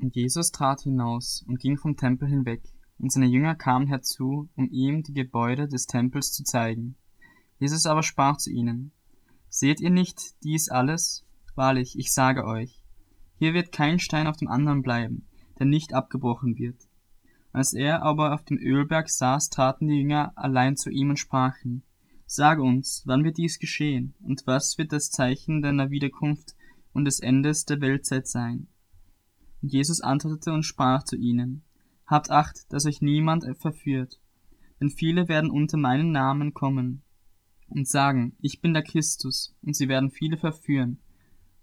Und Jesus trat hinaus und ging vom Tempel hinweg, und seine Jünger kamen herzu, um ihm die Gebäude des Tempels zu zeigen. Jesus aber sprach zu ihnen, Seht ihr nicht dies alles? Wahrlich, ich sage euch, hier wird kein Stein auf dem anderen bleiben, der nicht abgebrochen wird. Als er aber auf dem Ölberg saß, traten die Jünger allein zu ihm und sprachen, Sage uns, wann wird dies geschehen, und was wird das Zeichen deiner Wiederkunft und des Endes der Weltzeit sein? Und Jesus antwortete und sprach zu ihnen, Habt Acht, dass euch niemand verführt, denn viele werden unter meinen Namen kommen und sagen, ich bin der Christus, und sie werden viele verführen.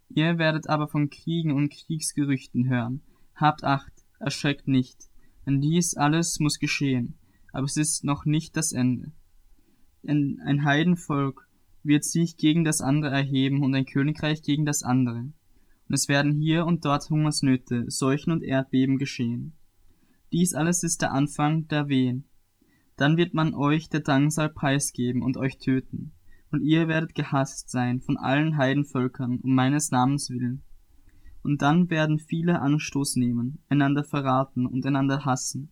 Ihr werdet aber von Kriegen und Kriegsgerüchten hören. Habt Acht, erschreckt nicht, denn dies alles muss geschehen, aber es ist noch nicht das Ende. Denn ein Heidenvolk wird sich gegen das andere erheben und ein Königreich gegen das andere und es werden hier und dort Hungersnöte, Seuchen und Erdbeben geschehen. Dies alles ist der Anfang der Wehen. Dann wird man euch der Drangsal preisgeben und euch töten, und ihr werdet gehasst sein von allen Heidenvölkern um meines Namens willen. Und dann werden viele Anstoß nehmen, einander verraten und einander hassen.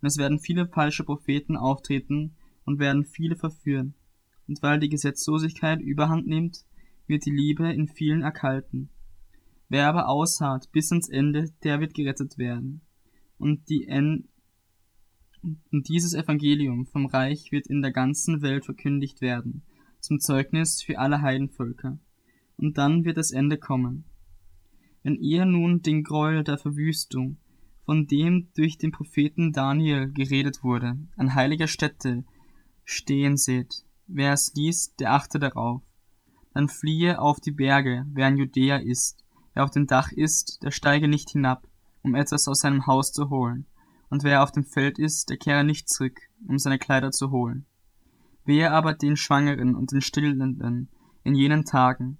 Und es werden viele falsche Propheten auftreten und werden viele verführen. Und weil die Gesetzlosigkeit überhand nimmt, wird die Liebe in vielen erkalten. Wer aber ausharrt bis ans Ende, der wird gerettet werden. Und, die en und dieses Evangelium vom Reich wird in der ganzen Welt verkündigt werden, zum Zeugnis für alle Heidenvölker. Und dann wird das Ende kommen. Wenn ihr nun den Gräuel der Verwüstung, von dem durch den Propheten Daniel geredet wurde, an heiliger Stätte stehen seht, wer es liest, der achte darauf. Dann fliehe auf die Berge, wer in Judäa ist, Wer auf dem Dach ist, der steige nicht hinab, um etwas aus seinem Haus zu holen. Und wer auf dem Feld ist, der kehre nicht zurück, um seine Kleider zu holen. Wehe aber den Schwangeren und den Stillenden in jenen Tagen.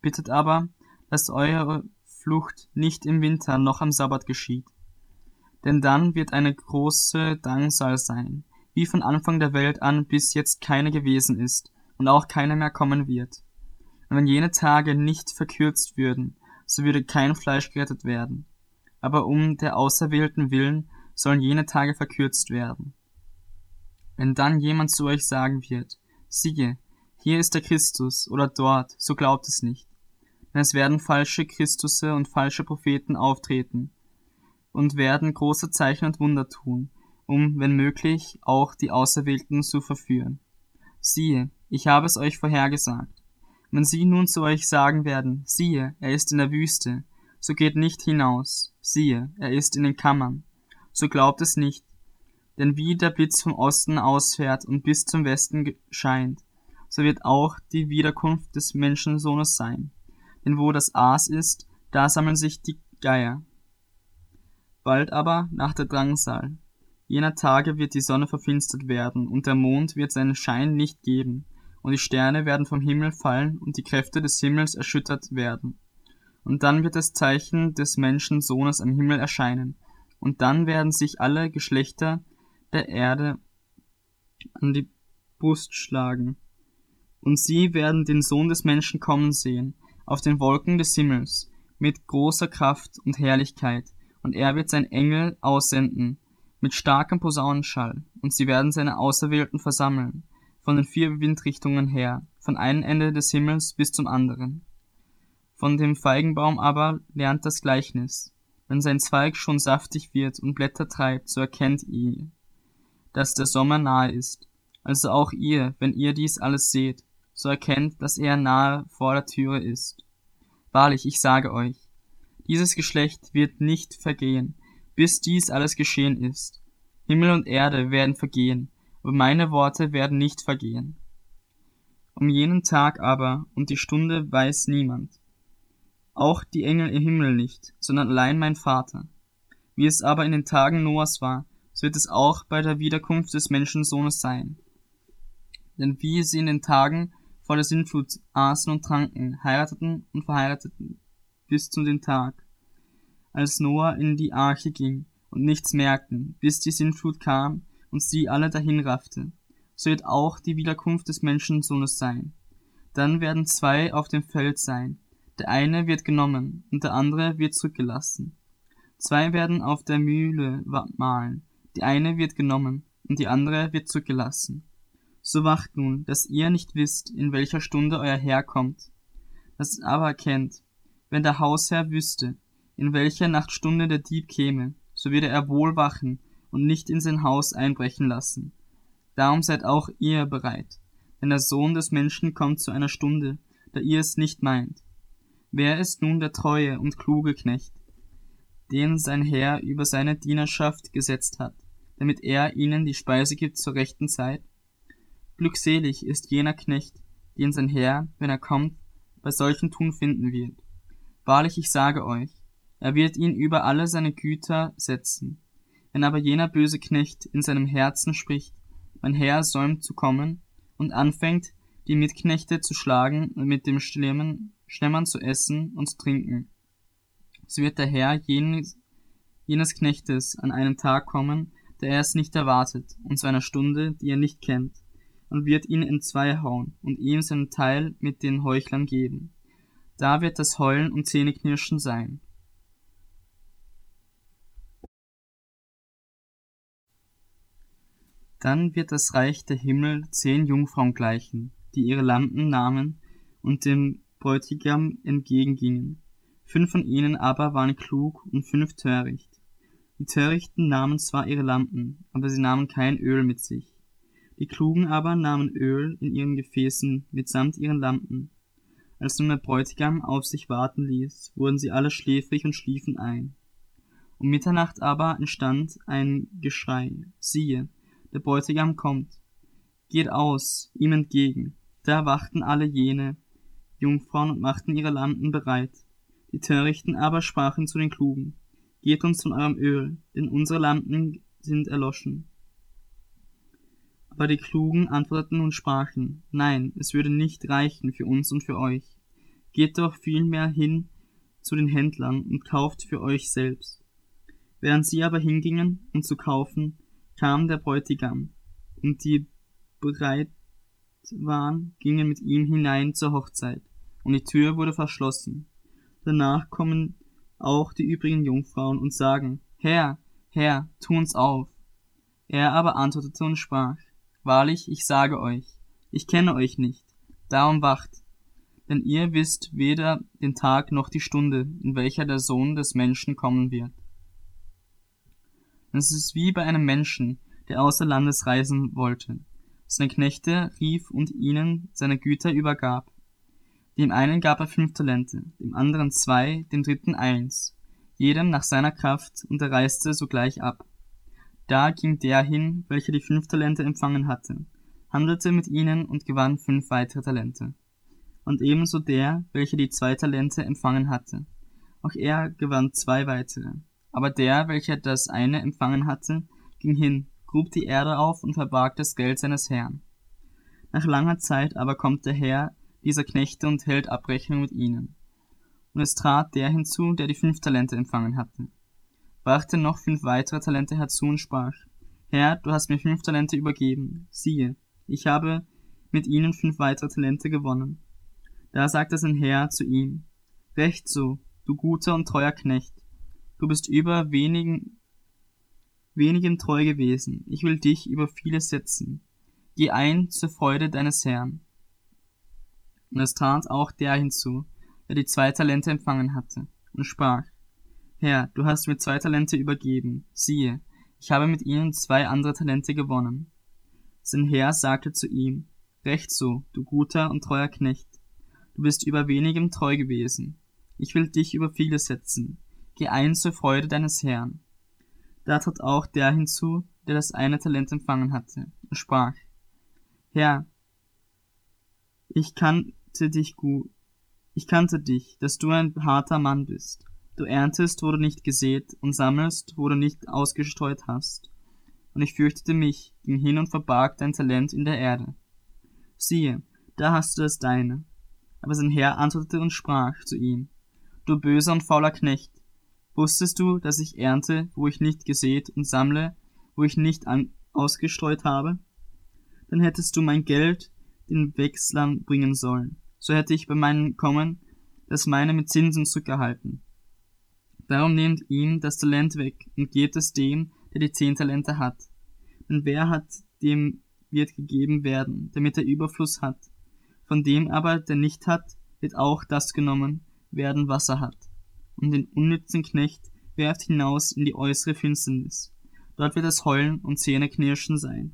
Bittet aber, dass eure Flucht nicht im Winter noch am Sabbat geschieht. Denn dann wird eine große Drangsal sein, wie von Anfang der Welt an bis jetzt keine gewesen ist und auch keine mehr kommen wird. Und wenn jene Tage nicht verkürzt würden, so würde kein Fleisch gerettet werden. Aber um der Auserwählten willen sollen jene Tage verkürzt werden. Wenn dann jemand zu euch sagen wird, siehe, hier ist der Christus oder dort, so glaubt es nicht. Denn es werden falsche Christusse und falsche Propheten auftreten und werden große Zeichen und Wunder tun, um, wenn möglich, auch die Auserwählten zu verführen. Siehe, ich habe es euch vorhergesagt. Wenn sie nun zu euch sagen werden, siehe, er ist in der Wüste, so geht nicht hinaus, siehe, er ist in den Kammern, so glaubt es nicht. Denn wie der Blitz vom Osten ausfährt und bis zum Westen scheint, so wird auch die Wiederkunft des Menschensohnes sein. Denn wo das Aas ist, da sammeln sich die Geier. Bald aber, nach der Drangsal, jener Tage wird die Sonne verfinstert werden, und der Mond wird seinen Schein nicht geben, und die Sterne werden vom Himmel fallen und die Kräfte des Himmels erschüttert werden. Und dann wird das Zeichen des Menschensohnes am Himmel erscheinen, und dann werden sich alle Geschlechter der Erde an die Brust schlagen. Und sie werden den Sohn des Menschen kommen sehen, auf den Wolken des Himmels, mit großer Kraft und Herrlichkeit, und er wird sein Engel aussenden, mit starkem Posaunenschall, und sie werden seine Auserwählten versammeln, von den vier Windrichtungen her, von einem Ende des Himmels bis zum anderen. Von dem Feigenbaum aber lernt das Gleichnis. Wenn sein Zweig schon saftig wird und Blätter treibt, so erkennt ihr, dass der Sommer nahe ist. Also auch ihr, wenn ihr dies alles seht, so erkennt, dass er nahe vor der Türe ist. Wahrlich, ich sage euch, dieses Geschlecht wird nicht vergehen, bis dies alles geschehen ist. Himmel und Erde werden vergehen, aber meine Worte werden nicht vergehen. Um jenen Tag aber und die Stunde weiß niemand, auch die Engel im Himmel nicht, sondern allein mein Vater. Wie es aber in den Tagen Noahs war, so wird es auch bei der Wiederkunft des Menschensohnes sein. Denn wie sie in den Tagen vor der Sintflut aßen und tranken, heirateten und verheirateten, bis zu den Tag, als Noah in die Arche ging und nichts merkten, bis die Sintflut kam und sie alle dahinraffte, so wird auch die Wiederkunft des Menschensohnes sein. Dann werden zwei auf dem Feld sein, der eine wird genommen und der andere wird zurückgelassen. Zwei werden auf der Mühle mahlen, die eine wird genommen, und die andere wird zurückgelassen. So wacht nun, dass ihr nicht wisst, in welcher Stunde euer Herr kommt. Das aber erkennt, wenn der Hausherr wüsste, in welcher Nachtstunde der Dieb käme, so würde er wohl wachen und nicht in sein Haus einbrechen lassen. Darum seid auch ihr bereit, denn der Sohn des Menschen kommt zu einer Stunde, da ihr es nicht meint. Wer ist nun der treue und kluge Knecht, den sein Herr über seine Dienerschaft gesetzt hat, damit er ihnen die Speise gibt zur rechten Zeit? Glückselig ist jener Knecht, den sein Herr, wenn er kommt, bei solchen Tun finden wird. Wahrlich, ich sage euch, er wird ihn über alle seine Güter setzen. Wenn aber jener böse Knecht in seinem Herzen spricht, mein Herr säumt zu kommen, und anfängt, die Mitknechte zu schlagen und mit dem Schlemmen, Schlemmern zu essen und zu trinken, so wird der Herr jenes, jenes Knechtes an einem Tag kommen, der er es nicht erwartet, und zu einer Stunde, die er nicht kennt, und wird ihn in zwei hauen und ihm seinen Teil mit den Heuchlern geben. Da wird das Heulen und Zähneknirschen sein. Dann wird das Reich der Himmel zehn Jungfrauen gleichen, die ihre Lampen nahmen und dem Bräutigam entgegengingen. Fünf von ihnen aber waren klug und fünf töricht. Die Törichten nahmen zwar ihre Lampen, aber sie nahmen kein Öl mit sich. Die Klugen aber nahmen Öl in ihren Gefäßen mitsamt ihren Lampen. Als nun der Bräutigam auf sich warten ließ, wurden sie alle schläfrig und schliefen ein. Um Mitternacht aber entstand ein Geschrei, siehe, der Bräutigam kommt. Geht aus, ihm entgegen. Da erwachten alle jene Jungfrauen und machten ihre Lampen bereit. Die Törichten aber sprachen zu den Klugen, Geht uns von eurem Öl, denn unsere Lampen sind erloschen. Aber die Klugen antworteten und sprachen, Nein, es würde nicht reichen für uns und für euch. Geht doch vielmehr hin zu den Händlern und kauft für euch selbst. Während sie aber hingingen, um zu kaufen, kam der Bräutigam, und die bereit waren, gingen mit ihm hinein zur Hochzeit, und die Tür wurde verschlossen. Danach kommen auch die übrigen Jungfrauen und sagen, Herr, Herr, tu uns auf. Er aber antwortete und sprach, Wahrlich, ich sage euch, ich kenne euch nicht, darum wacht, denn ihr wisst weder den Tag noch die Stunde, in welcher der Sohn des Menschen kommen wird. Es ist wie bei einem Menschen, der außer Landes reisen wollte. Seine Knechte rief und ihnen seine Güter übergab. Dem einen gab er fünf Talente, dem anderen zwei, dem dritten eins, jedem nach seiner Kraft, und er reiste sogleich ab. Da ging der hin, welcher die fünf Talente empfangen hatte, handelte mit ihnen und gewann fünf weitere Talente. Und ebenso der, welcher die zwei Talente empfangen hatte. Auch er gewann zwei weitere. Aber der, welcher das eine empfangen hatte, ging hin, grub die Erde auf und verbarg das Geld seines Herrn. Nach langer Zeit aber kommt der Herr dieser Knechte und hält Abrechnung mit ihnen. Und es trat der hinzu, der die fünf Talente empfangen hatte, brachte noch fünf weitere Talente herzu und sprach, Herr, du hast mir fünf Talente übergeben, siehe, ich habe mit ihnen fünf weitere Talente gewonnen. Da sagte sein Herr zu ihm, Recht so, du guter und treuer Knecht, du bist über wenigen wenigem treu gewesen, ich will dich über vieles setzen. Geh ein zur Freude deines Herrn. Und es trat auch der hinzu, der die zwei Talente empfangen hatte, und sprach, Herr, du hast mir zwei Talente übergeben, siehe, ich habe mit ihnen zwei andere Talente gewonnen. Sein Herr sagte zu ihm, Recht so, du guter und treuer Knecht, du bist über wenigem treu gewesen, ich will dich über vieles setzen, geh ein zur Freude deines Herrn. Da trat auch der hinzu, der das eine Talent empfangen hatte, und sprach, Herr, ich kannte dich gut, ich kannte dich, dass du ein harter Mann bist. Du erntest, wo du nicht gesät, und sammelst, wo du nicht ausgestreut hast. Und ich fürchtete mich, ging hin und verbarg dein Talent in der Erde. Siehe, da hast du das deine. Aber sein Herr antwortete und sprach zu ihm, Du böser und fauler Knecht, Wusstest du, dass ich ernte, wo ich nicht gesät, und sammle, wo ich nicht ausgestreut habe? Dann hättest du mein Geld den Wechslern bringen sollen. So hätte ich bei meinem Kommen das meine mit Zinsen zurückerhalten. Darum nehmt ihm das Talent weg und gebt es dem, der die zehn Talente hat. Denn wer hat, dem wird gegeben werden, damit er Überfluss hat. Von dem aber, der nicht hat, wird auch das genommen werden, was er hat. Und den unnützen Knecht werft hinaus in die äußere Finsternis. Dort wird es Heulen und Zähneknirschen sein.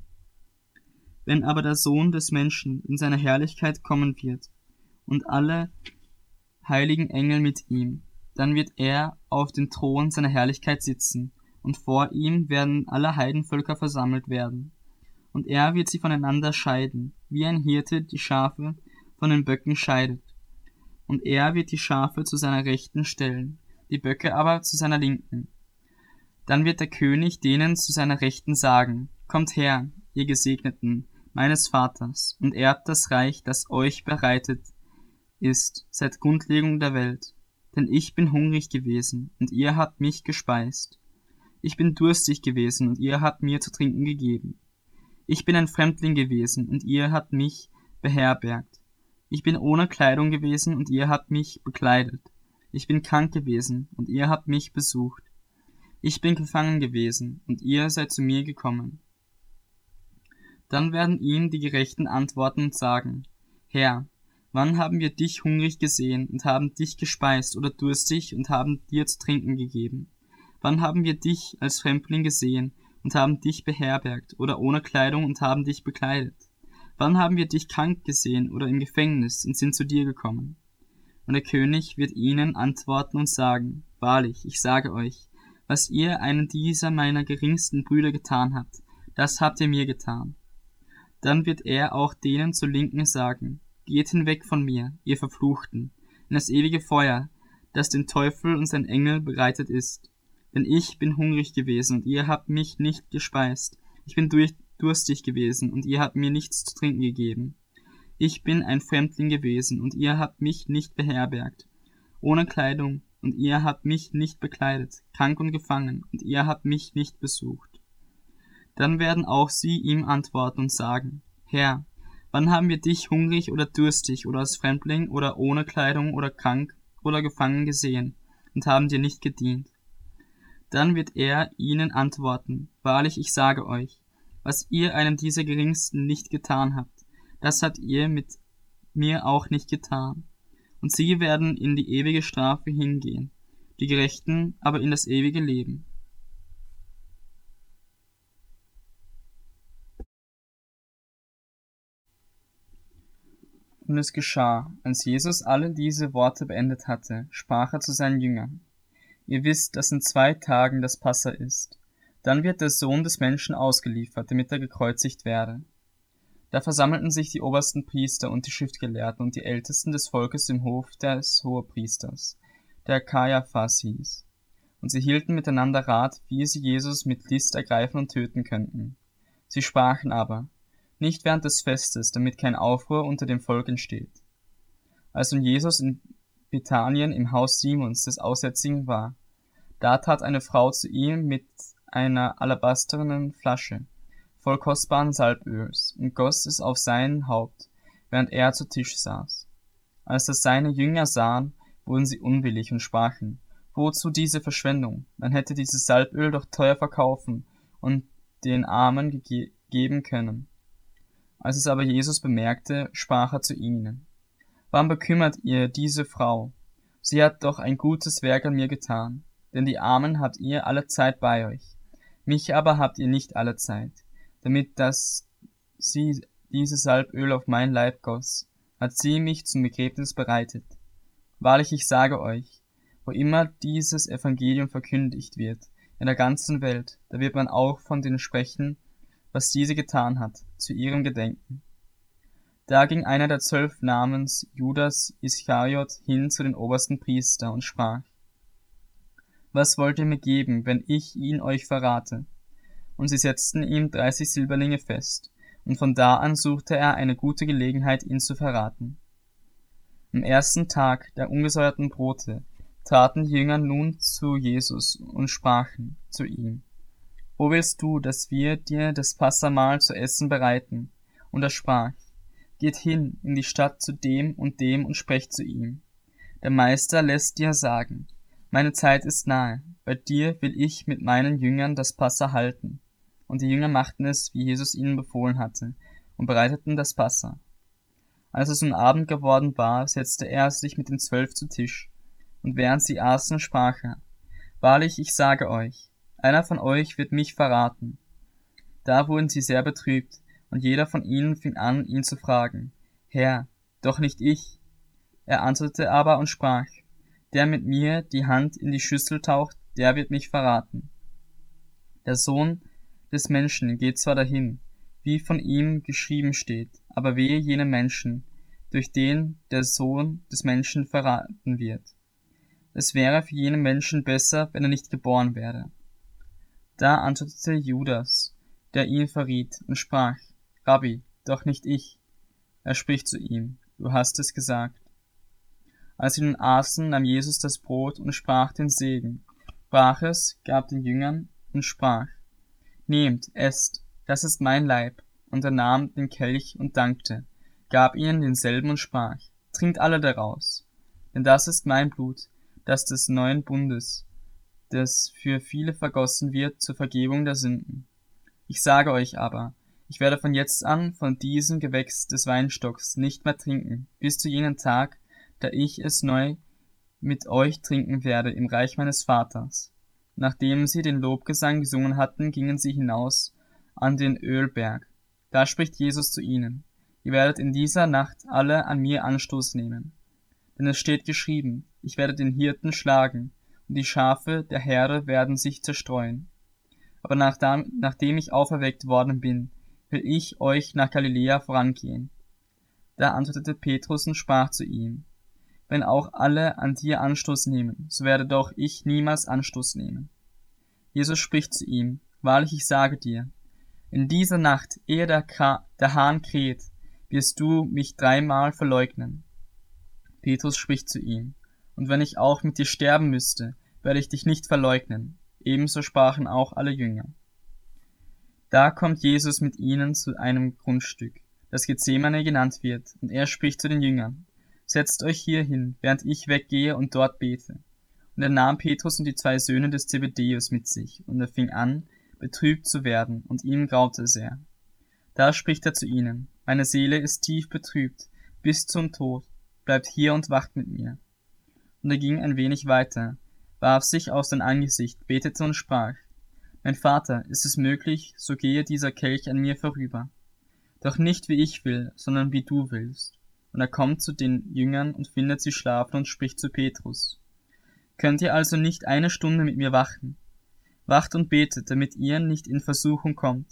Wenn aber der Sohn des Menschen in seiner Herrlichkeit kommen wird, und alle heiligen Engel mit ihm, dann wird er auf den Thron seiner Herrlichkeit sitzen, und vor ihm werden alle Heidenvölker versammelt werden. Und er wird sie voneinander scheiden, wie ein Hirte die Schafe von den Böcken scheidet. Und er wird die Schafe zu seiner Rechten stellen, die Böcke aber zu seiner Linken. Dann wird der König denen zu seiner Rechten sagen, Kommt her, ihr Gesegneten, meines Vaters, und erbt das Reich, das euch bereitet ist seit Grundlegung der Welt. Denn ich bin hungrig gewesen, und ihr habt mich gespeist. Ich bin durstig gewesen, und ihr habt mir zu trinken gegeben. Ich bin ein Fremdling gewesen, und ihr habt mich beherbergt. Ich bin ohne Kleidung gewesen, und ihr habt mich bekleidet. Ich bin krank gewesen, und ihr habt mich besucht. Ich bin gefangen gewesen, und ihr seid zu mir gekommen. Dann werden ihm die Gerechten antworten und sagen, Herr, Wann haben wir dich hungrig gesehen und haben dich gespeist oder durstig und haben dir zu trinken gegeben? Wann haben wir dich als Fremdling gesehen und haben dich beherbergt oder ohne Kleidung und haben dich bekleidet? Wann haben wir dich krank gesehen oder im Gefängnis und sind zu dir gekommen? Und der König wird ihnen antworten und sagen, Wahrlich, ich sage euch, was ihr einen dieser meiner geringsten Brüder getan habt, das habt ihr mir getan. Dann wird er auch denen zur Linken sagen, Geht hinweg von mir, ihr Verfluchten, in das ewige Feuer, das dem Teufel und seinen Engel bereitet ist. Denn ich bin hungrig gewesen, und ihr habt mich nicht gespeist. Ich bin durstig gewesen, und ihr habt mir nichts zu trinken gegeben. Ich bin ein Fremdling gewesen, und ihr habt mich nicht beherbergt. Ohne Kleidung, und ihr habt mich nicht bekleidet, krank und gefangen, und ihr habt mich nicht besucht. Dann werden auch sie ihm antworten und sagen, Herr, Wann haben wir dich hungrig oder durstig oder als Fremdling oder ohne Kleidung oder krank oder gefangen gesehen und haben dir nicht gedient? Dann wird er ihnen antworten, wahrlich ich sage euch, was ihr einem dieser Geringsten nicht getan habt, das habt ihr mit mir auch nicht getan. Und sie werden in die ewige Strafe hingehen, die Gerechten aber in das ewige Leben. Und es geschah, als Jesus alle diese Worte beendet hatte, sprach er zu seinen Jüngern, Ihr wisst, dass in zwei Tagen das Passa ist. Dann wird der Sohn des Menschen ausgeliefert, damit er gekreuzigt werde. Da versammelten sich die obersten Priester und die Schriftgelehrten und die Ältesten des Volkes im Hof des Hohepriesters, der Kaiaphas hieß. Und sie hielten miteinander Rat, wie sie Jesus mit List ergreifen und töten könnten. Sie sprachen aber, nicht während des Festes, damit kein Aufruhr unter dem Volk entsteht. Als nun Jesus in Bethanien im Haus Simons des Aussätzigen war, da tat eine Frau zu ihm mit einer alabasternen Flasche voll kostbaren Salböls und goss es auf sein Haupt, während er zu Tisch saß. Als das seine Jünger sahen, wurden sie unwillig und sprachen, wozu diese Verschwendung? Man hätte dieses Salböl doch teuer verkaufen und den Armen geben können. Als es aber Jesus bemerkte, sprach er zu ihnen, Warum bekümmert ihr diese Frau? Sie hat doch ein gutes Werk an mir getan, denn die Armen habt ihr alle Zeit bei euch, mich aber habt ihr nicht alle Zeit, damit dass sie dieses Salböl auf mein Leib goss, hat sie mich zum Begräbnis bereitet. Wahrlich, ich sage euch, wo immer dieses Evangelium verkündigt wird, in der ganzen Welt, da wird man auch von denen sprechen, was diese getan hat, zu ihrem Gedenken. Da ging einer der zwölf namens Judas Ischariot hin zu den obersten Priester und sprach, Was wollt ihr mir geben, wenn ich ihn euch verrate? Und sie setzten ihm dreißig Silberlinge fest, und von da an suchte er eine gute Gelegenheit, ihn zu verraten. Am ersten Tag der ungesäuerten Brote traten die Jünger nun zu Jesus und sprachen zu ihm, wo willst du, dass wir dir das Passamahl zu essen bereiten? Und er sprach, Geht hin in die Stadt zu dem und dem und sprecht zu ihm. Der Meister lässt dir sagen, meine Zeit ist nahe, bei dir will ich mit meinen Jüngern das Passa halten. Und die Jünger machten es, wie Jesus ihnen befohlen hatte, und bereiteten das Passa. Als es nun Abend geworden war, setzte er sich mit den Zwölf zu Tisch, und während sie aßen, sprach er, Wahrlich, ich sage euch, einer von euch wird mich verraten. Da wurden sie sehr betrübt, und jeder von ihnen fing an, ihn zu fragen, Herr, doch nicht ich. Er antwortete aber und sprach, Der mit mir die Hand in die Schüssel taucht, der wird mich verraten. Der Sohn des Menschen geht zwar dahin, wie von ihm geschrieben steht, aber wehe jenem Menschen, durch den der Sohn des Menschen verraten wird. Es wäre für jenen Menschen besser, wenn er nicht geboren werde. Da antwortete Judas, der ihn verriet, und sprach, Rabbi, doch nicht ich. Er spricht zu ihm, du hast es gesagt. Als sie nun aßen, nahm Jesus das Brot und sprach den Segen, brach es, gab den Jüngern und sprach, Nehmt, esst, das ist mein Leib, und er nahm den Kelch und dankte, gab ihnen denselben und sprach, Trinkt alle daraus, denn das ist mein Blut, das des neuen Bundes, das für viele vergossen wird zur Vergebung der Sünden. Ich sage euch aber, ich werde von jetzt an von diesem Gewächs des Weinstocks nicht mehr trinken, bis zu jenem Tag, da ich es neu mit euch trinken werde im Reich meines Vaters. Nachdem sie den Lobgesang gesungen hatten, gingen sie hinaus an den Ölberg. Da spricht Jesus zu ihnen, ihr werdet in dieser Nacht alle an mir Anstoß nehmen. Denn es steht geschrieben, ich werde den Hirten schlagen, und die Schafe der Herde werden sich zerstreuen. Aber nachdem, nachdem ich auferweckt worden bin, will ich euch nach Galiläa vorangehen. Da antwortete Petrus und sprach zu ihm, wenn auch alle an dir Anstoß nehmen, so werde doch ich niemals Anstoß nehmen. Jesus spricht zu ihm, wahrlich ich sage dir, in dieser Nacht, ehe der, Ka der Hahn kräht, wirst du mich dreimal verleugnen. Petrus spricht zu ihm, und wenn ich auch mit dir sterben müsste, werde ich dich nicht verleugnen. Ebenso sprachen auch alle Jünger. Da kommt Jesus mit ihnen zu einem Grundstück, das Gethsemane genannt wird, und er spricht zu den Jüngern, Setzt euch hier hin, während ich weggehe und dort bete. Und er nahm Petrus und die zwei Söhne des Zebedeus mit sich, und er fing an, betrübt zu werden, und ihm graute sehr. Da spricht er zu ihnen, Meine Seele ist tief betrübt, bis zum Tod, bleibt hier und wacht mit mir. Und er ging ein wenig weiter, warf sich auf sein Angesicht, betete und sprach, Mein Vater, ist es möglich, so gehe dieser Kelch an mir vorüber. Doch nicht wie ich will, sondern wie du willst. Und er kommt zu den Jüngern und findet sie schlafen und spricht zu Petrus. Könnt ihr also nicht eine Stunde mit mir wachen? Wacht und betet, damit ihr nicht in Versuchung kommt.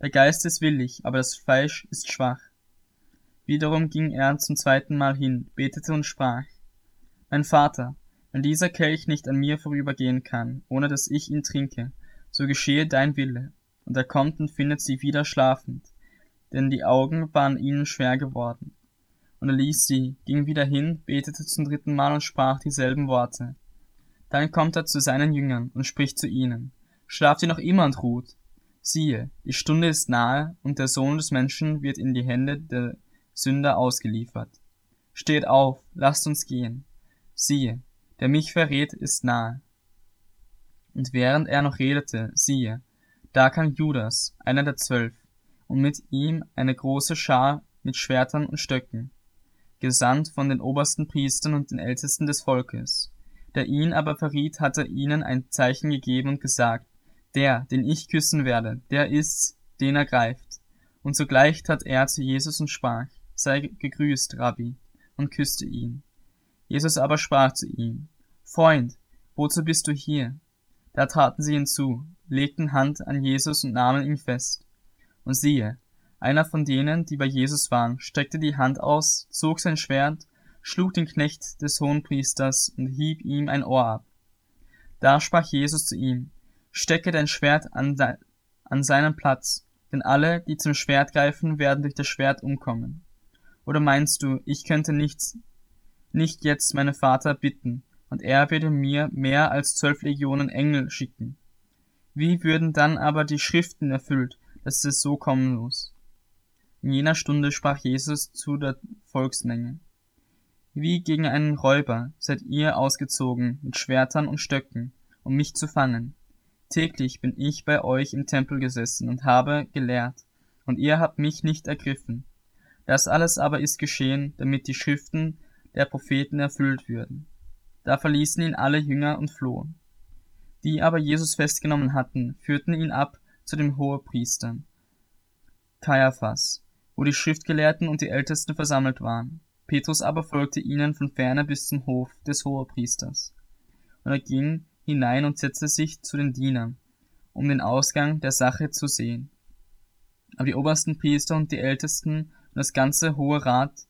Der Geist ist willig, aber das Fleisch ist schwach. Wiederum ging er zum zweiten Mal hin, betete und sprach, Mein Vater, wenn dieser Kelch nicht an mir vorübergehen kann, ohne dass ich ihn trinke, so geschehe dein Wille. Und er kommt und findet sie wieder schlafend, denn die Augen waren ihnen schwer geworden. Und er ließ sie, ging wieder hin, betete zum dritten Mal und sprach dieselben Worte. Dann kommt er zu seinen Jüngern und spricht zu ihnen, Schlaft ihr noch immer und ruht? Siehe, die Stunde ist nahe, und der Sohn des Menschen wird in die Hände der Sünder ausgeliefert. Steht auf, lasst uns gehen. Siehe, der mich verrät, ist nahe. Und während er noch redete, siehe, da kam Judas, einer der zwölf, und mit ihm eine große Schar mit Schwertern und Stöcken gesandt von den obersten Priestern und den Ältesten des Volkes. Der ihn aber verriet, hatte ihnen ein Zeichen gegeben und gesagt, der, den ich küssen werde, der ist's, den er greift. Und sogleich tat er zu Jesus und sprach, sei gegrüßt, Rabbi, und küsste ihn. Jesus aber sprach zu ihm, Freund, wozu bist du hier? Da traten sie hinzu, legten Hand an Jesus und nahmen ihn fest. Und siehe, einer von denen, die bei Jesus waren, streckte die Hand aus, zog sein Schwert, schlug den Knecht des Hohenpriesters und hieb ihm ein Ohr ab. Da sprach Jesus zu ihm, Stecke dein Schwert an, de an seinen Platz, denn alle, die zum Schwert greifen, werden durch das Schwert umkommen. Oder meinst du, ich könnte nichts, nicht jetzt meinen Vater bitten, und er würde mir mehr als zwölf Legionen Engel schicken? Wie würden dann aber die Schriften erfüllt, dass es so kommen muss? In jener Stunde sprach Jesus zu der Volksmenge. Wie gegen einen Räuber seid ihr ausgezogen mit Schwertern und Stöcken, um mich zu fangen. Täglich bin ich bei euch im Tempel gesessen und habe gelehrt, und ihr habt mich nicht ergriffen. Das alles aber ist geschehen, damit die Schriften der Propheten erfüllt würden. Da verließen ihn alle Jünger und flohen. Die aber Jesus festgenommen hatten, führten ihn ab zu dem Hohepriestern, Kaiaphas, wo die Schriftgelehrten und die Ältesten versammelt waren. Petrus aber folgte ihnen von ferne bis zum Hof des Hohepriesters. Und er ging hinein und setzte sich zu den Dienern, um den Ausgang der Sache zu sehen. Aber die obersten Priester und die Ältesten und das ganze Hohe Rat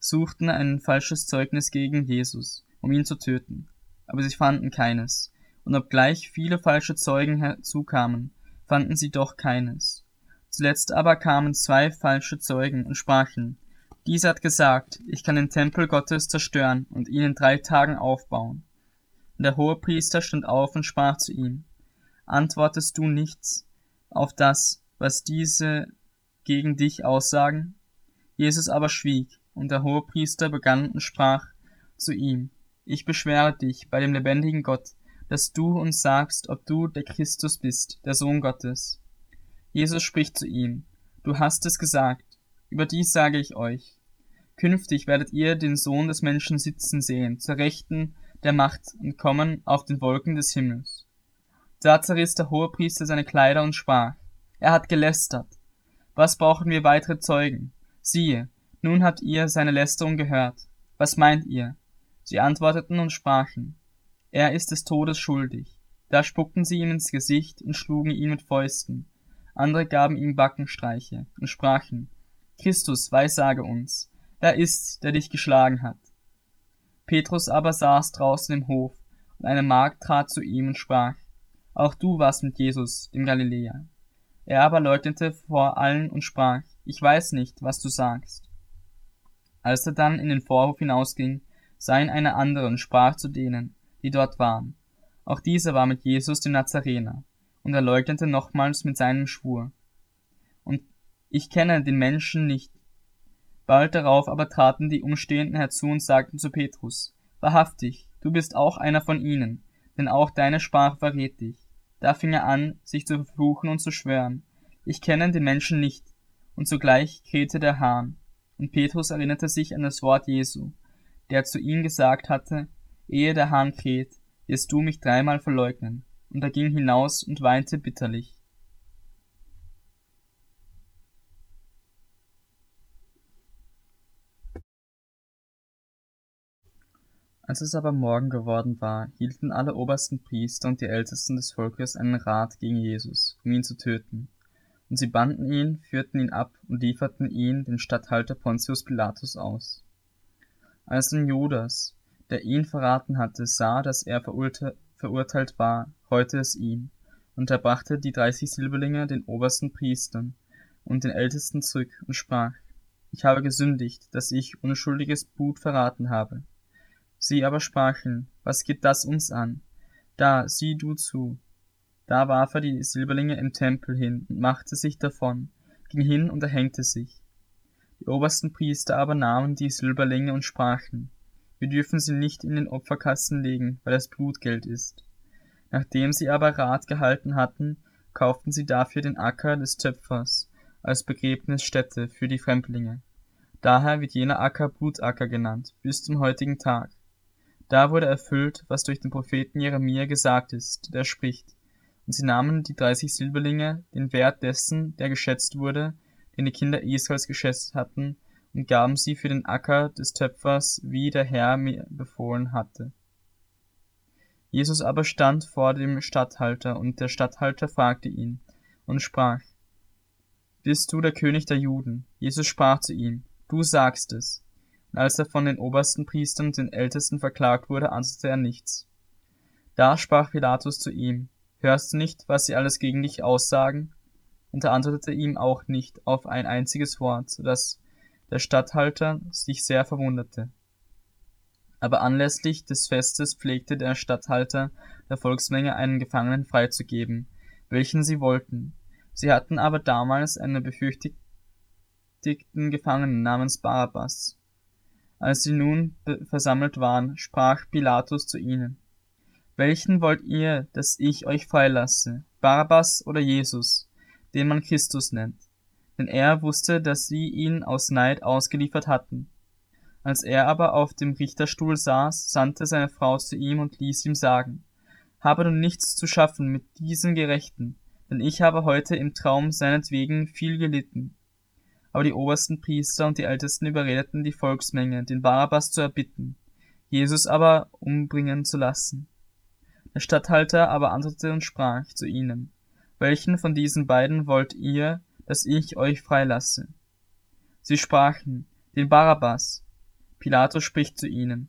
suchten ein falsches Zeugnis gegen Jesus, um ihn zu töten. Aber sie fanden keines. Und obgleich viele falsche Zeugen herzukamen, fanden sie doch keines. Zuletzt aber kamen zwei falsche Zeugen und sprachen, dieser hat gesagt, ich kann den Tempel Gottes zerstören und ihn in drei Tagen aufbauen. Und der Hohepriester stand auf und sprach zu ihm, Antwortest du nichts auf das, was diese gegen dich aussagen? Jesus aber schwieg, und der Hohepriester begann und sprach zu ihm, Ich beschwere dich bei dem lebendigen Gott, dass du uns sagst, ob du der Christus bist, der Sohn Gottes. Jesus spricht zu ihm, Du hast es gesagt, über dies sage ich euch. Künftig werdet ihr den Sohn des Menschen sitzen sehen, zur Rechten der Macht und kommen auf den Wolken des Himmels. Da zerriss der Hohepriester seine Kleider und sprach, er hat gelästert. Was brauchen wir weitere Zeugen? Siehe, nun habt ihr seine Lästerung gehört. Was meint ihr? Sie antworteten und sprachen, er ist des Todes schuldig. Da spuckten sie ihm ins Gesicht und schlugen ihn mit Fäusten. Andere gaben ihm Backenstreiche und sprachen, Christus, weissage uns, wer ist's, der dich geschlagen hat? Petrus aber saß draußen im Hof, und eine Magd trat zu ihm und sprach, Auch du warst mit Jesus, dem Galiläer. Er aber leugnete vor allen und sprach, Ich weiß nicht, was du sagst. Als er dann in den Vorhof hinausging, sah ihn eine andere und sprach zu denen, die dort waren. Auch dieser war mit Jesus dem Nazarener, und er leugnete nochmals mit seinem Schwur. Und ich kenne den Menschen nicht. Bald darauf aber traten die Umstehenden herzu und sagten zu Petrus, Wahrhaftig, du bist auch einer von ihnen, denn auch deine Sprache verrät dich. Da fing er an, sich zu verfluchen und zu schwören, ich kenne den Menschen nicht, und sogleich krähte der Hahn. Und Petrus erinnerte sich an das Wort Jesu, der zu ihm gesagt hatte, ehe der Hahn kräht, wirst du mich dreimal verleugnen. Und er ging hinaus und weinte bitterlich. Als es aber Morgen geworden war, hielten alle obersten Priester und die Ältesten des Volkes einen Rat gegen Jesus, um ihn zu töten. Und sie banden ihn, führten ihn ab und lieferten ihn den Statthalter Pontius Pilatus aus. Als nun Judas, der ihn verraten hatte, sah, dass er verurteilt war, reute es ihn, und er brachte die dreißig Silberlinge den obersten Priestern und den Ältesten zurück und sprach, ich habe gesündigt, dass ich unschuldiges Blut verraten habe. Sie aber sprachen, was geht das uns an? Da, sieh du zu. Da warf er die Silberlinge im Tempel hin und machte sich davon, ging hin und erhängte sich. Die obersten Priester aber nahmen die Silberlinge und sprachen, wir dürfen sie nicht in den Opferkasten legen, weil es Blutgeld ist. Nachdem sie aber Rat gehalten hatten, kauften sie dafür den Acker des Töpfers als Begräbnisstätte für die Fremdlinge. Daher wird jener Acker Blutacker genannt, bis zum heutigen Tag. Da wurde erfüllt, was durch den Propheten Jeremia gesagt ist, der spricht, und sie nahmen die dreißig Silberlinge, den Wert dessen, der geschätzt wurde, den die Kinder Israels geschätzt hatten, und gaben sie für den Acker des Töpfers, wie der Herr mir befohlen hatte. Jesus aber stand vor dem Statthalter, und der Statthalter fragte ihn und sprach, Bist du der König der Juden? Jesus sprach zu ihm, Du sagst es. Und als er von den obersten Priestern und den Ältesten verklagt wurde, antwortete er nichts. Da sprach Pilatus zu ihm, Hörst du nicht, was sie alles gegen dich aussagen? Und er antwortete ihm auch nicht auf ein einziges Wort, so dass der Statthalter sich sehr verwunderte. Aber anlässlich des Festes pflegte der Statthalter der Volksmenge einen Gefangenen freizugeben, welchen sie wollten. Sie hatten aber damals einen befürchtigten Gefangenen namens Barabbas. Als sie nun versammelt waren, sprach Pilatus zu ihnen, Welchen wollt ihr, dass ich euch freilasse, Barabbas oder Jesus, den man Christus nennt? Denn er wusste, dass sie ihn aus Neid ausgeliefert hatten. Als er aber auf dem Richterstuhl saß, sandte seine Frau zu ihm und ließ ihm sagen, Habe du nichts zu schaffen mit diesem Gerechten, denn ich habe heute im Traum seinetwegen viel gelitten aber die obersten Priester und die Ältesten überredeten die Volksmenge, den Barabbas zu erbitten, Jesus aber umbringen zu lassen. Der Statthalter aber antwortete und sprach zu ihnen, welchen von diesen beiden wollt ihr, dass ich euch freilasse? Sie sprachen, den Barabbas. Pilatus spricht zu ihnen,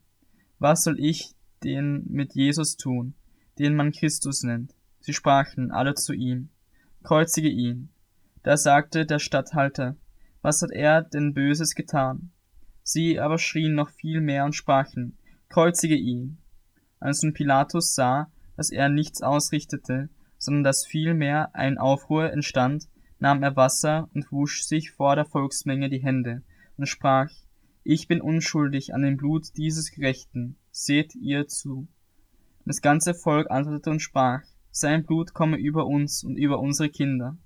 was soll ich den mit Jesus tun, den man Christus nennt? Sie sprachen alle zu ihm, kreuzige ihn. Da sagte der Statthalter, was hat er denn Böses getan? Sie aber schrien noch viel mehr und sprachen, kreuzige ihn. Als nun Pilatus sah, dass er nichts ausrichtete, sondern dass vielmehr ein Aufruhr entstand, nahm er Wasser und wusch sich vor der Volksmenge die Hände und sprach, ich bin unschuldig an dem Blut dieses Gerechten, seht ihr zu. das ganze Volk antwortete und sprach, sein Blut komme über uns und über unsere Kinder.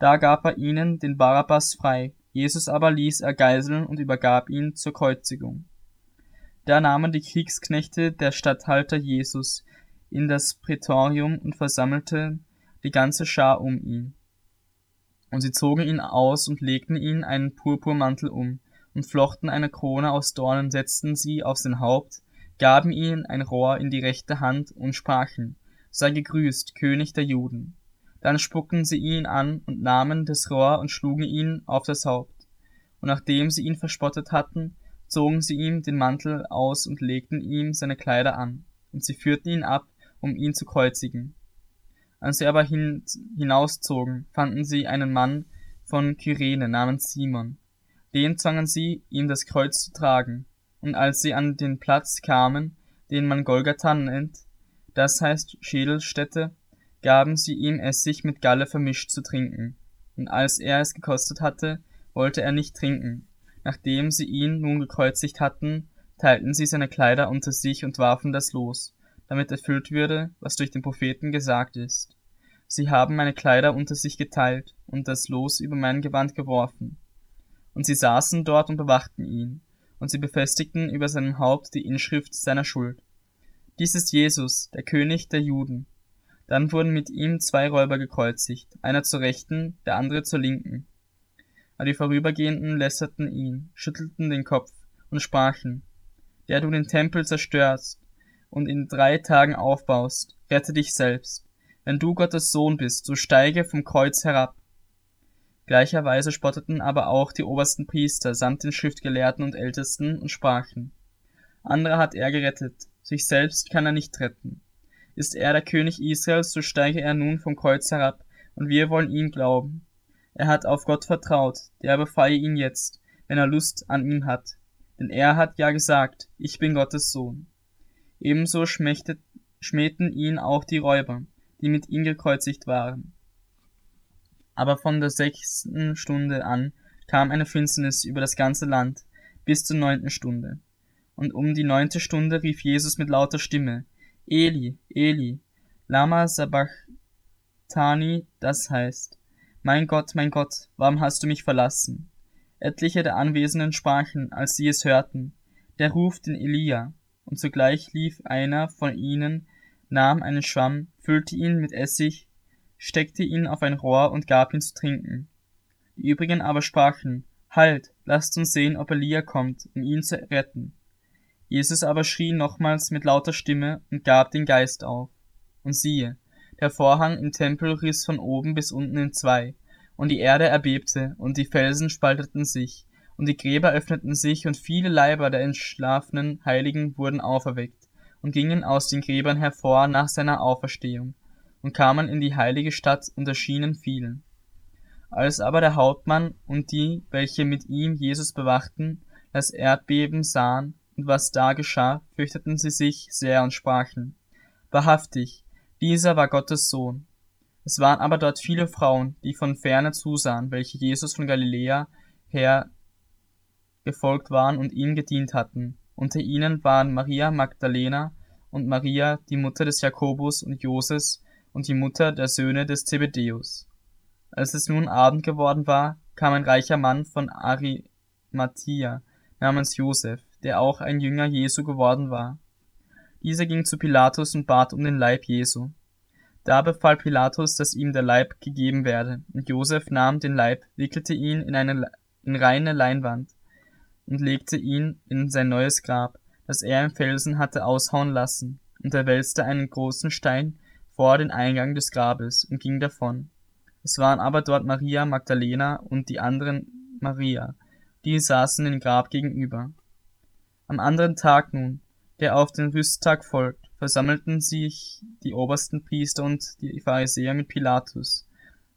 Da gab er ihnen den Barabbas frei, Jesus aber ließ er geiseln und übergab ihn zur Kreuzigung. Da nahmen die Kriegsknechte der Statthalter Jesus in das Prätorium und versammelten die ganze Schar um ihn. Und sie zogen ihn aus und legten ihn einen Purpurmantel um und flochten eine Krone aus Dornen, setzten sie auf sein Haupt, gaben ihm ein Rohr in die rechte Hand und sprachen, sei gegrüßt, König der Juden. Dann spuckten sie ihn an und nahmen das Rohr und schlugen ihn auf das Haupt. Und nachdem sie ihn verspottet hatten, zogen sie ihm den Mantel aus und legten ihm seine Kleider an, und sie führten ihn ab, um ihn zu kreuzigen. Als sie aber hin, hinauszogen, fanden sie einen Mann von Kyrene namens Simon. Den zwangen sie, ihm das Kreuz zu tragen, und als sie an den Platz kamen, den man Golgatha nennt, das heißt Schädelstätte, gaben sie ihm Essig mit Galle vermischt zu trinken. Und als er es gekostet hatte, wollte er nicht trinken. Nachdem sie ihn nun gekreuzigt hatten, teilten sie seine Kleider unter sich und warfen das Los, damit erfüllt würde, was durch den Propheten gesagt ist. Sie haben meine Kleider unter sich geteilt und das Los über mein Gewand geworfen. Und sie saßen dort und bewachten ihn, und sie befestigten über seinem Haupt die Inschrift seiner Schuld. Dies ist Jesus, der König der Juden. Dann wurden mit ihm zwei Räuber gekreuzigt, einer zur rechten, der andere zur linken. Aber die Vorübergehenden lässerten ihn, schüttelten den Kopf und sprachen, der du den Tempel zerstörst und in drei Tagen aufbaust, rette dich selbst. Wenn du Gottes Sohn bist, so steige vom Kreuz herab. Gleicherweise spotteten aber auch die obersten Priester samt den Schriftgelehrten und Ältesten und sprachen, andere hat er gerettet, sich selbst kann er nicht retten. Ist er der König Israels, so steige er nun vom Kreuz herab, und wir wollen ihm glauben. Er hat auf Gott vertraut, der befreie ihn jetzt, wenn er Lust an ihm hat. Denn er hat ja gesagt, ich bin Gottes Sohn. Ebenso schmähten ihn auch die Räuber, die mit ihm gekreuzigt waren. Aber von der sechsten Stunde an kam eine Finsternis über das ganze Land bis zur neunten Stunde. Und um die neunte Stunde rief Jesus mit lauter Stimme, Eli, Eli, lama sabachthani, das heißt, mein Gott, mein Gott, warum hast du mich verlassen? Etliche der Anwesenden sprachen, als sie es hörten, der ruft den Elia, und sogleich lief einer von ihnen, nahm einen Schwamm, füllte ihn mit Essig, steckte ihn auf ein Rohr und gab ihn zu trinken. Die übrigen aber sprachen, Halt, lasst uns sehen, ob Elia kommt, um ihn zu retten. Jesus aber schrie nochmals mit lauter Stimme und gab den Geist auf. Und siehe, der Vorhang im Tempel riss von oben bis unten in zwei, und die Erde erbebte, und die Felsen spalteten sich, und die Gräber öffneten sich, und viele Leiber der entschlafenen Heiligen wurden auferweckt, und gingen aus den Gräbern hervor nach seiner Auferstehung, und kamen in die heilige Stadt und erschienen vielen. Als aber der Hauptmann und die, welche mit ihm Jesus bewachten, das Erdbeben sahen, und was da geschah, fürchteten sie sich sehr und sprachen, Wahrhaftig, dieser war Gottes Sohn. Es waren aber dort viele Frauen, die von ferne zusahen, welche Jesus von Galiläa her gefolgt waren und ihm gedient hatten. Unter ihnen waren Maria Magdalena und Maria, die Mutter des Jakobus und Joses und die Mutter der Söhne des Zebedäus. Als es nun Abend geworden war, kam ein reicher Mann von Arimathia namens Josef, der auch ein Jünger Jesu geworden war. Dieser ging zu Pilatus und bat um den Leib Jesu. Da befahl Pilatus, dass ihm der Leib gegeben werde, und Josef nahm den Leib, wickelte ihn in eine in reine Leinwand und legte ihn in sein neues Grab, das er im Felsen hatte aushauen lassen, und er wälzte einen großen Stein vor den Eingang des Grabes und ging davon. Es waren aber dort Maria Magdalena und die anderen Maria, die saßen dem Grab gegenüber. Am anderen Tag nun, der auf den Rüsttag folgt, versammelten sich die obersten Priester und die Pharisäer mit Pilatus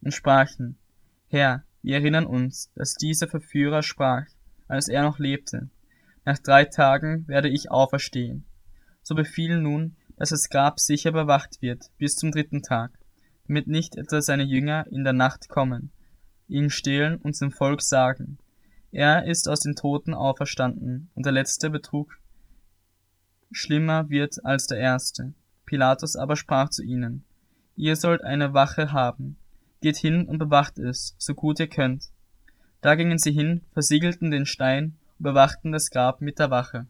und sprachen, Herr, wir erinnern uns, dass dieser Verführer sprach, als er noch lebte, nach drei Tagen werde ich auferstehen. So befiehl nun, dass das Grab sicher bewacht wird bis zum dritten Tag, damit nicht etwa seine Jünger in der Nacht kommen, ihn stehlen und zum Volk sagen, er ist aus den Toten auferstanden, und der letzte Betrug schlimmer wird als der erste. Pilatus aber sprach zu ihnen, ihr sollt eine Wache haben, geht hin und bewacht es, so gut ihr könnt. Da gingen sie hin, versiegelten den Stein und bewachten das Grab mit der Wache.